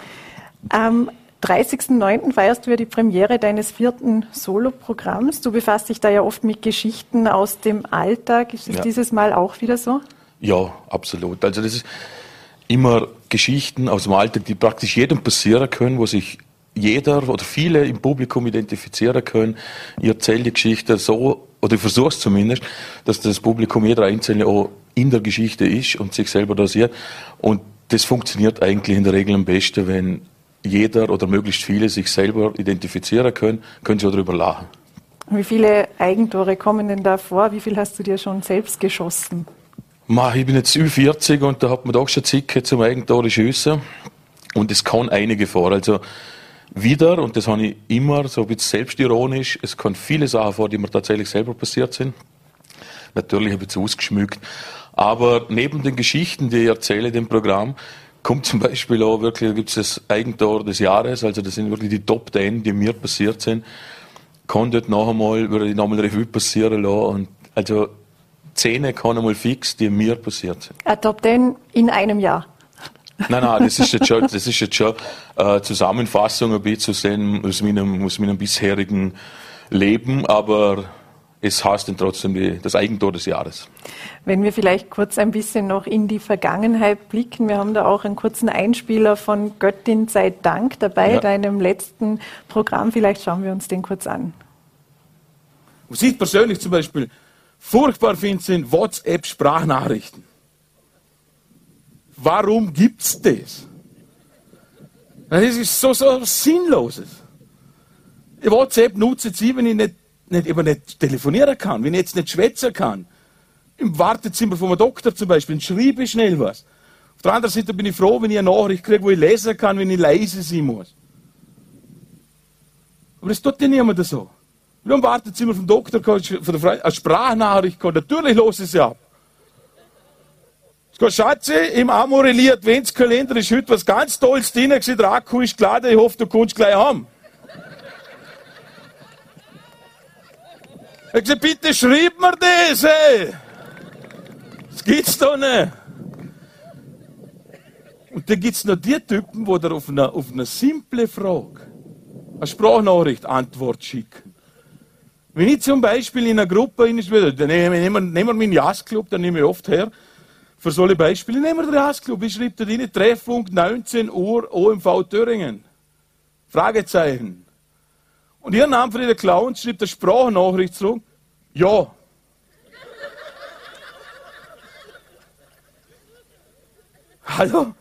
Am 30.09. feierst du ja die Premiere deines vierten Soloprogramms. Du befasst dich da ja oft mit Geschichten aus dem Alltag. Ist es ja. dieses Mal auch wieder so? Ja, absolut. Also das ist immer Geschichten aus dem Alltag, die praktisch jedem passieren können, wo sich jeder oder viele im Publikum identifizieren können. Ich erzähle die Geschichte so oder ich versuche es zumindest, dass das Publikum jeder Einzelne auch in der Geschichte ist und sich selber da sieht. Und das funktioniert eigentlich in der Regel am besten, wenn jeder oder möglichst viele sich selber identifizieren können, können sie auch darüber lachen. Wie viele Eigentore kommen denn da vor? Wie viel hast du dir schon selbst geschossen? Ma, ich bin jetzt über 40 und da hat man doch schon Zicke zum Eigentore schiessen. Und es kann einige vor. Also wieder, und das habe ich immer so ein bisschen selbstironisch, es kommen viele Sachen vor, die mir tatsächlich selber passiert sind. Natürlich ein bisschen ausgeschmückt. Aber neben den Geschichten, die ich erzähle dem Programm, kommt zum Beispiel auch wirklich, da gibt es das Eigentor des Jahres, also das sind wirklich die Top Ten, die mir passiert sind. Kann dort noch einmal, würde ich noch einmal Revue passieren lassen. Und also Zähne kann einmal fix, die mir passiert sind. Ein Top Ten in einem Jahr? Nein, nein, das ist jetzt schon, das ist jetzt schon äh, Zusammenfassung ein bisschen aus, dem, aus, meinem, aus meinem bisherigen Leben, aber es heißt dann trotzdem die, das Eigentor des Jahres. Wenn wir vielleicht kurz ein bisschen noch in die Vergangenheit blicken, wir haben da auch einen kurzen Einspieler von Göttin sei Dank dabei, ja. deinem letzten Programm. Vielleicht schauen wir uns den kurz an. Was ich persönlich zum Beispiel furchtbar finde, sind WhatsApp-Sprachnachrichten. Warum gibt's das? Das ist so, so Sinnloses. WhatsApp nutze ich, wenn ich nicht, nicht, eben nicht telefonieren kann, wenn ich jetzt nicht schwätzen kann. Im Wartezimmer vom Doktor zum Beispiel, dann schreibe ich schnell was. Auf der anderen Seite bin ich froh, wenn ich eine Nachricht kriege, wo ich lesen kann, wenn ich leise sein muss. Aber das tut ja niemand so. Wenn du im Wartezimmer vom Doktor kommst, von der Freundin, eine Sprachnachricht kommt, natürlich los ist sie ab. Schatzi, im Amorelli Adventskalender ist heute was ganz Tolles drin. Ich Akku ist geladen, ich hoffe, du kannst gleich haben. Ich gesagt, bitte schreib mir das, ey. Das gibt's doch nicht. Und dann gibt's noch die Typen, die auf eine, auf eine simple Frage eine Sprachnachricht Antwort schicken. Wenn ich zum Beispiel in einer Gruppe in dann nehmen wir, nehmen wir meinen Jazzclub, dann nehme ich oft her, für solche Beispiele nehmen wir den Jazzclub. Ich schreibe da rein, Treffpunkt 19 Uhr OMV Thüringen. Fragezeichen. Und ihr Name den Clown schreibt eine Sprachnachricht zurück. Ja. Hallo?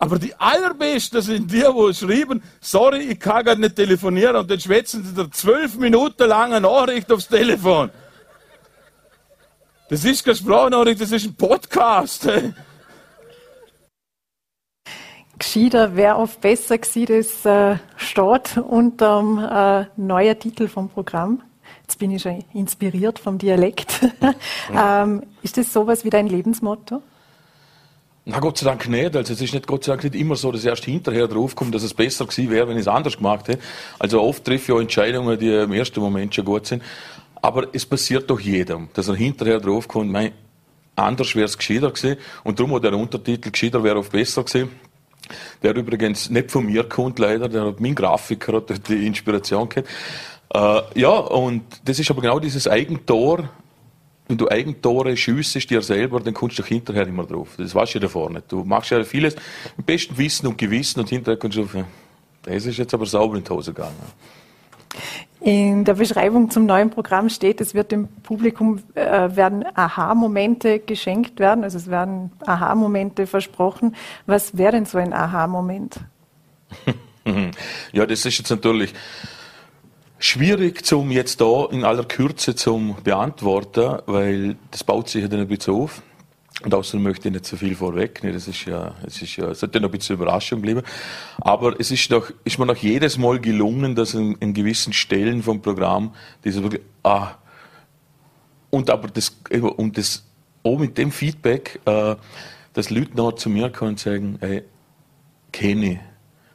Aber die allerbesten sind die, wo schreiben, sorry, ich kann gerade nicht telefonieren und dann schwätzen sie da zwölf Minuten lang eine Nachricht aufs Telefon. Das ist keine Sprachnachricht, das ist ein Podcast. Gescheiter wäre oft besser gewesen, das äh, steht unter dem äh, neuen Titel vom Programm. Jetzt bin ich schon inspiriert vom Dialekt. ähm, ist das sowas wie dein Lebensmotto? Na Gott sei Dank nicht. Also es ist nicht Gott sei Dank nicht immer so, dass erst hinterher draufkommt, dass es besser gewesen wäre, wenn ich es anders gemacht hätte. Also oft treffe ich auch Entscheidungen, die im ersten Moment schon gut sind. Aber es passiert doch jedem, dass er hinterher draufkommt, mein, anders wäre es gescheiter gewesen. Und darum hat der Untertitel gescheiter wäre oft besser gewesen. Der übrigens nicht von mir kommt, leider. Der hat mein Grafiker hat die Inspiration gehabt. Äh, ja, und das ist aber genau dieses Eigentor, wenn du Eigentore schiessest dir selber, dann kommst du doch hinterher immer drauf. Das weißt du ja davor nicht. Du machst ja vieles mit bestem Wissen und Gewissen und hinterher kommst du auf, das ist jetzt aber sauber in die Hose gegangen. In der Beschreibung zum neuen Programm steht, es wird dem Publikum äh, werden Aha-Momente geschenkt werden, also es werden Aha-Momente versprochen. Was wäre denn so ein Aha-Moment? ja, das ist jetzt natürlich Schwierig zum jetzt da in aller Kürze zum beantworten, weil das baut sich ja dann ein bisschen auf. Und außerdem möchte ich nicht so viel vorweg. Das ist ja, es ist ja, es hat ja noch ein bisschen Überraschung geblieben. Aber es ist doch, ist mir noch jedes Mal gelungen, dass in, in gewissen Stellen vom Programm diese wirklich, ah, und aber das, und das, auch mit dem Feedback, äh, dass Leute noch zu mir kommen und sagen, ey, kenne ich.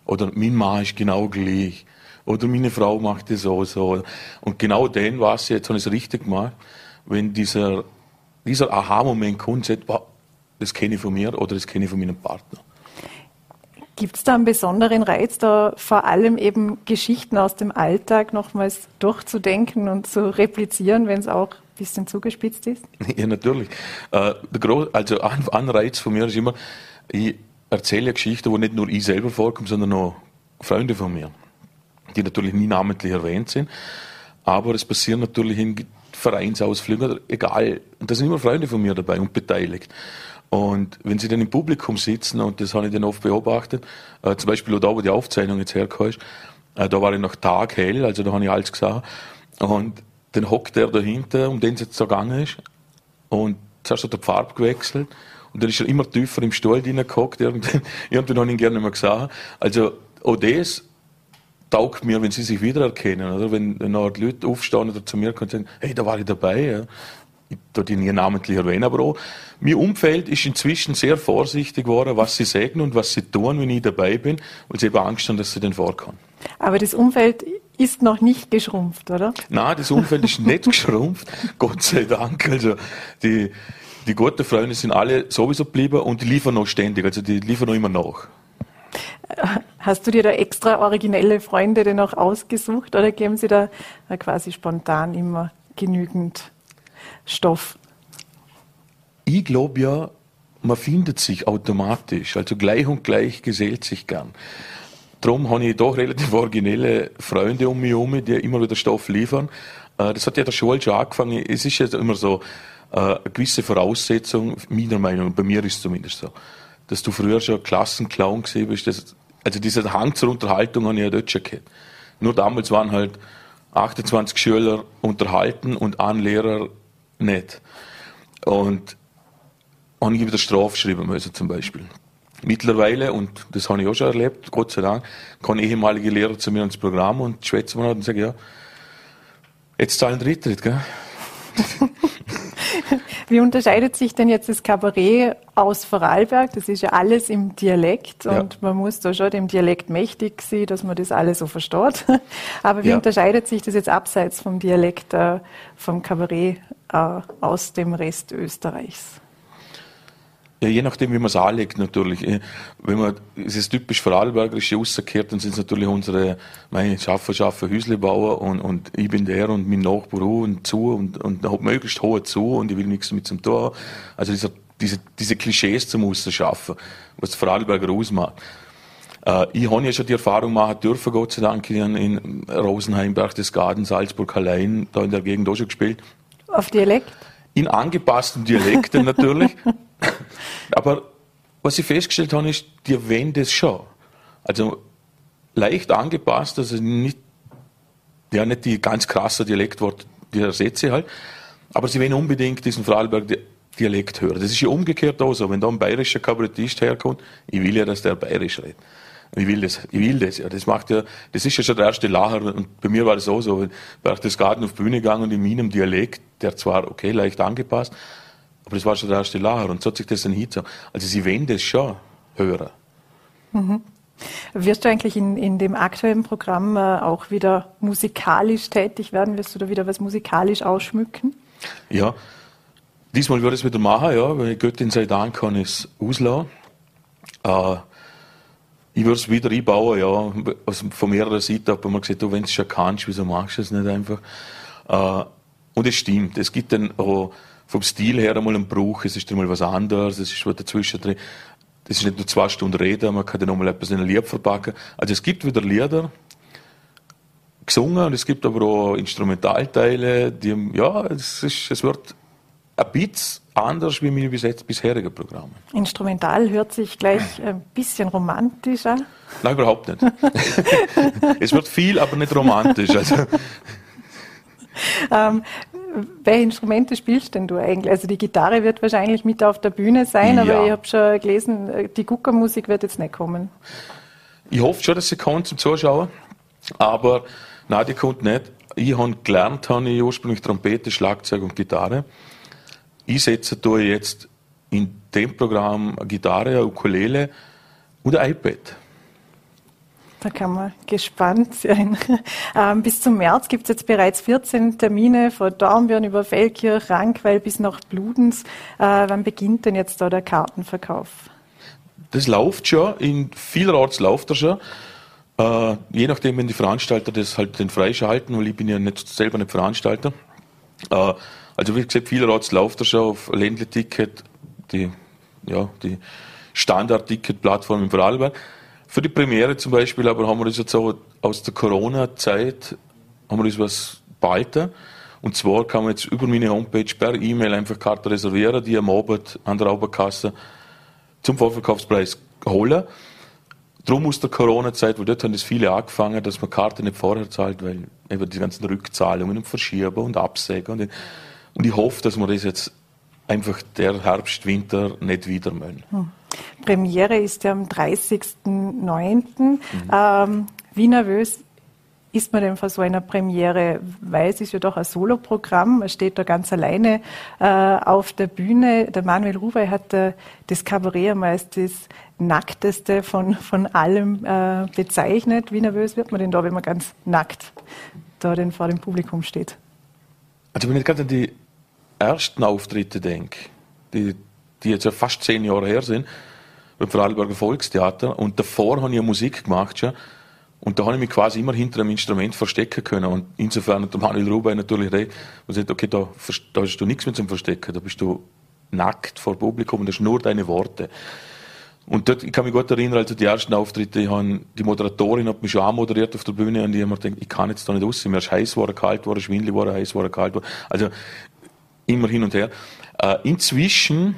Oder mein Mann ist genau gleich. Oder meine Frau macht das so, so. Und genau den war es jetzt, habe ich es richtig gemacht, wenn dieser, dieser Aha-Moment kommt, sagt, wow, das kenne ich von mir oder das kenne ich von meinem Partner. Gibt es da einen besonderen Reiz, da vor allem eben Geschichten aus dem Alltag nochmals durchzudenken und zu replizieren, wenn es auch ein bisschen zugespitzt ist? Ja, natürlich. Äh, also ein Anreiz von mir ist immer, ich erzähle eine Geschichte, wo nicht nur ich selber vorkomme, sondern auch Freunde von mir die natürlich nie namentlich erwähnt sind. Aber es passieren natürlich in Vereinsausflügen, egal. Und da sind immer Freunde von mir dabei und beteiligt. Und wenn sie dann im Publikum sitzen, und das habe ich dann oft beobachtet, äh, zum Beispiel da, wo die Aufzeichnung jetzt herkommt, äh, da war ich noch taghell, also da habe ich alles gesagt. Und dann hockt der dahinter, um den es jetzt so gegangen ist. Und zuerst hat er die Farbe gewechselt. Und dann ist er immer tiefer im Stuhl reingehockt. Irgendwann, irgendwann habe ich ihn gerne nicht mehr gesagt. Also, auch das taugt mir, wenn sie sich wiedererkennen, oder? Wenn, wenn die Leute aufstehen oder zu mir kommen und sagen, hey, da war ich dabei, ja. Ich tue die nie namentlich erwähnen, aber auch, mein Umfeld ist inzwischen sehr vorsichtig geworden, was sie sagen und was sie tun, wenn ich dabei bin, weil sie eben Angst haben, dass sie dann vorkommen. Aber das Umfeld ist noch nicht geschrumpft, oder? Nein, das Umfeld ist nicht geschrumpft, Gott sei Dank. Also, die, die guten Freunde sind alle sowieso geblieben und die liefern noch ständig, also die liefern noch immer nach. Hast du dir da extra originelle Freunde denn auch ausgesucht oder geben sie da quasi spontan immer genügend Stoff? Ich glaube ja, man findet sich automatisch, also gleich und gleich gesellt sich gern. Darum habe ich doch relativ originelle Freunde um mich herum, die immer wieder Stoff liefern. Äh, das hat ja der Schule schon angefangen. Es ist ja immer so äh, eine gewisse Voraussetzung, meiner Meinung nach, bei mir ist es zumindest so, dass du früher schon Klassenclown gesehen bist, das also dieser Hang zur Unterhaltung habe ich ja dort schon gehabt. Nur damals waren halt 28 Schüler unterhalten und ein Lehrer nicht. Und habe ich wieder Strafe schreiben müssen zum Beispiel. Mittlerweile, und das habe ich auch schon erlebt, Gott sei Dank, kommen ehemalige Lehrer zu mir ins Programm und schwätzen mir und sagen, ja, jetzt zahlen Dritttritt, gell? Wie unterscheidet sich denn jetzt das Kabarett aus Vorarlberg? Das ist ja alles im Dialekt ja. und man muss da schon dem Dialekt mächtig sein, dass man das alles so versteht. Aber wie ja. unterscheidet sich das jetzt abseits vom Dialekt, äh, vom Kabarett äh, aus dem Rest Österreichs? Ja, je nachdem, wie man es anlegt, natürlich. Äh, wenn man, es ist typisch Vorarlbergerische rausgekehrt, dann sind es natürlich unsere, meine Schaffer, Schaffer, Hüslebauer und, und ich bin der und mein Nachbar und zu und, und hab möglichst hohe zu und ich will nichts mit zum Tor. Also dieser, diese, diese Klischees zum Ausschaffen, was Vorarlberger ausmacht. Äh, ich habe ja schon die Erfahrung machen dürfen, Gott sei Dank, in, in Rosenheim, Berchtesgaden, Salzburg, Hallein, da in der Gegend auch schon gespielt. Auf Dialekt? In angepassten Dialekten natürlich. Aber was ich festgestellt habe, ist, die erwähnen das schon. Also leicht angepasst, also nicht, ja, nicht die ganz krasse Dialektwort, die ersetze halt, aber sie wollen unbedingt diesen Vorarlberg-Dialekt hören. Das ist ja umgekehrt auch so. Wenn da ein bayerischer Kabarettist herkommt, ich will ja, dass der bayerisch redet. Ich will das, ich will das. Ja, das macht ja, das ist ja schon der erste Lacher. Und bei mir war das auch so. das Garten auf die Bühne gegangen und in meinem Dialekt, der zwar okay leicht angepasst, aber das war schon der erste Lacher. Und so hat sich das dann hingezogen. Also sie wollen das schon hören. Mhm. Wirst du eigentlich in, in dem aktuellen Programm äh, auch wieder musikalisch tätig werden? Wirst du da wieder was musikalisch ausschmücken? Ja, diesmal würde ich es wieder machen, ja, weil Göttin sei Dank kann ich es auslassen. Äh, ich würde es wieder einbauen, ja. Also von mehrerer Seiten hat man gesagt, du, wenn du es schon kannst, wieso machst du es nicht einfach? Äh, und es stimmt, es gibt dann auch vom Stil her einmal einen Bruch, es ist dann mal was anderes, es ist was dazwischen drin. Das ist nicht nur zwei Stunden Reden, man kann dann nochmal etwas in ein Lied verpacken. Also es gibt wieder Lieder, gesungen und es gibt aber auch Instrumentalteile, die, ja, es, ist, es wird ein bisschen anders wie meine bisherigen Programme. Instrumental hört sich gleich ein bisschen romantisch an. Nein, überhaupt nicht. es wird viel, aber nicht romantisch. Also. Ähm, welche Instrumente spielst denn du eigentlich? Also die Gitarre wird wahrscheinlich mit auf der Bühne sein, ja. aber ich habe schon gelesen, die Guckermusik wird jetzt nicht kommen. Ich hoffe schon, dass sie kommt zum Zuschauen, aber nein, die kommt nicht. Ich habe gelernt, habe ich ursprünglich Trompete, Schlagzeug und Gitarre. Ich setze da jetzt in dem Programm eine Gitarre, eine Ukulele und ein iPad. Da kann man gespannt sein. Ähm, bis zum März gibt es jetzt bereits 14 Termine von Dornbirn über Feldkirch, Rankweil bis nach Bludenz. Äh, wann beginnt denn jetzt da der Kartenverkauf? Das läuft schon, in vielerorts läuft er schon. Äh, je nachdem, wenn die Veranstalter das halt den freischalten, weil ich bin ja nicht, selber nicht Veranstalter. Äh, also wie gesagt, vielerorts läuft er schon auf Ländle-Ticket, die, ja, die Standard-Ticket-Plattform im Vorarlberg. Für die Premiere zum Beispiel aber haben wir das jetzt auch aus der Corona-Zeit, haben wir das was behalten. Und zwar kann man jetzt über meine Homepage per E-Mail einfach Karten reservieren, die am Abend an der Oberkasse zum Vorverkaufspreis holen. Drum aus der Corona-Zeit, weil dort haben das viele angefangen, dass man Karten nicht vorher zahlt, weil eben die ganzen Rückzahlungen und Verschieben und Absägen und, und ich hoffe, dass wir das jetzt einfach der Herbst, Winter nicht wieder müssen. Hm. Premiere ist ja am 30.09. Mhm. Ähm, wie nervös ist man denn vor so einer Premiere? Weil es ist ja doch ein Soloprogramm, man steht da ganz alleine äh, auf der Bühne. Der Manuel Ruwey hat äh, das Kabarett einmal als das Nackteste von, von allem äh, bezeichnet. Wie nervös wird man denn da, wenn man ganz nackt da denn vor dem Publikum steht? Also wenn ich gerade an die ersten Auftritte denke, die, die jetzt ja fast zehn Jahre her sind, beim Vorarlberger Volkstheater. Und davor habe ich ja Musik gemacht schon. Und da habe ich mich quasi immer hinter einem Instrument verstecken können. Und insofern hat Manuel Rubai natürlich recht und sagt, okay, da, da hast du nichts mehr zum Verstecken. Da bist du nackt vor Publikum und das sind nur deine Worte. Und dort, ich kann mich gut erinnern, also die ersten Auftritte, ich habe, die Moderatorin hat mich schon anmoderiert auf der Bühne und ich habe mir gedacht, ich kann jetzt da nicht raus. Mir ist heiß geworden, kalt geworden, schwindelig geworden, heiß geworden, kalt geworden. Also, immer hin und her. Äh, inzwischen,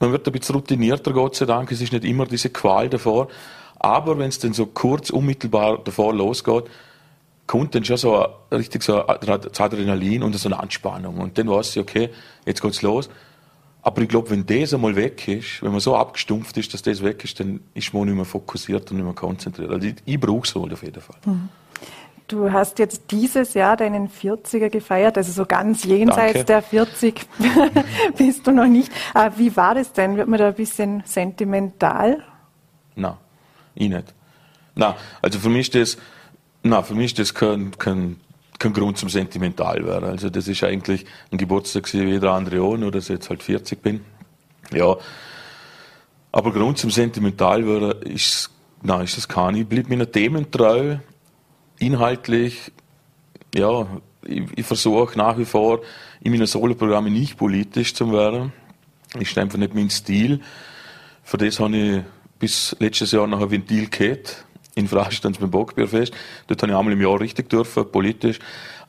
man wird ein bisschen routinierter, Gott sei Dank, es ist nicht immer diese Qual davor, aber wenn es dann so kurz, unmittelbar davor losgeht, kommt dann schon so richtig so ein Adrenalin und so eine Anspannung. Und dann weiß ich, okay, jetzt geht's los. Aber ich glaube, wenn das einmal weg ist, wenn man so abgestumpft ist, dass das weg ist, dann ist man nicht mehr fokussiert und nicht mehr konzentriert. Also ich, ich brauche es wohl auf jeden Fall. Mhm. Du hast jetzt dieses Jahr deinen 40er gefeiert, also so ganz jenseits Danke. der 40 bist du noch nicht. Äh, wie war das denn? Wird man da ein bisschen sentimental? Nein, ich nicht. Nein, also für mich ist das, nein, für mich ist das kein, kein, kein Grund zum sentimental werden. Also das ist eigentlich ein Geburtstag wie jeder andere auch, nur dass ich jetzt halt 40 bin. Ja, aber Grund zum sentimental werden ist, nein, ist das kein. Ich bleibe meinen Themen treu inhaltlich, ja, ich, ich versuche nach wie vor in meinen Soloprogrammen nicht politisch zu werden. Ist einfach nicht mein Stil. Für das habe ich bis letztes Jahr noch ein Ventil gehabt, in Freistands beim Bockbierfest. Dort habe ich einmal im Jahr richtig dürfen, politisch.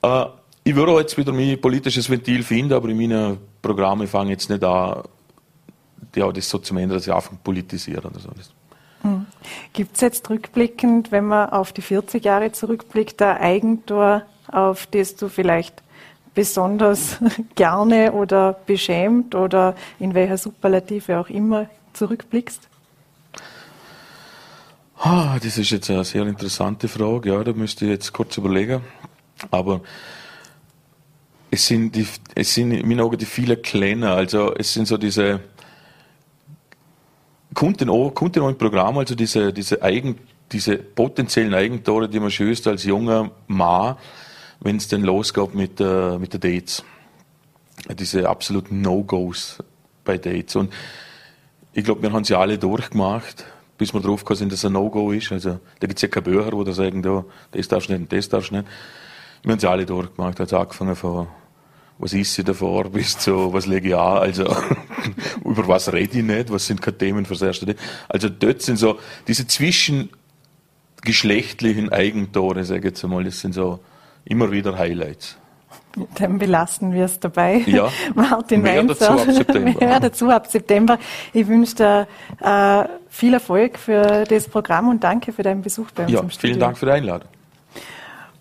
Äh, ich würde jetzt wieder mein politisches Ventil finden, aber in meinen Programmen fange ich jetzt nicht an, ja, das so zu ändern, dass ich einfach politisiere oder so. Gibt es jetzt rückblickend, wenn man auf die 40 Jahre zurückblickt, ein Eigentor, auf das du vielleicht besonders gerne oder beschämt oder in welcher Superlative auch immer zurückblickst? Ah, das ist jetzt eine sehr interessante Frage. Ja, da müsste ich jetzt kurz überlegen. Aber es sind, die, es sind in meinen Augen die vielen kleiner. Also es sind so diese Kunden auch, Kunden auch im Programm, also diese, diese, Eigen, diese potenziellen Eigentore, die man schüsst als junger Mann, wenn es denn losgeht mit, äh, mit den Dates. Diese absoluten No-Gos bei Dates. Und ich glaube, wir haben sie alle durchgemacht bis wir drauf sind, dass es ein No-Go ist. Also, da gibt es ja keine Bücher, wo da sagen, da, das darfst du nicht das darfst du nicht. Wir haben es alle durchgemacht. Also angefangen von, was ist sie davor, bis zu, was lege ich an, also, über was rede ich nicht, was sind keine Themen fürs erste. Also, dort sind so, diese zwischengeschlechtlichen Eigentore, sage ich jetzt einmal, das sind so immer wieder Highlights. Dann belassen wir es dabei. Ja. Martin Mehr Weinzer. dazu ab September. Mehr dazu ab September. Ich wünsche dir äh, viel Erfolg für das Programm und danke für deinen Besuch bei uns Ja, im Studio. vielen Dank für die Einladung.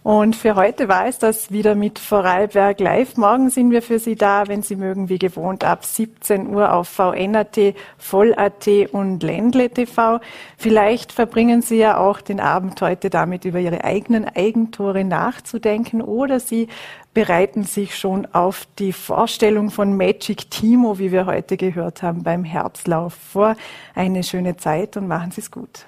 Und für heute war es das wieder mit Vorarlberg Live. Morgen sind wir für Sie da, wenn Sie mögen, wie gewohnt, ab 17 Uhr auf VN.at, Voll.at und Ländle TV. Vielleicht verbringen Sie ja auch den Abend heute damit, über Ihre eigenen Eigentore nachzudenken oder Sie bereiten sich schon auf die Vorstellung von Magic Timo, wie wir heute gehört haben, beim Herzlauf vor. Eine schöne Zeit und machen Sie es gut.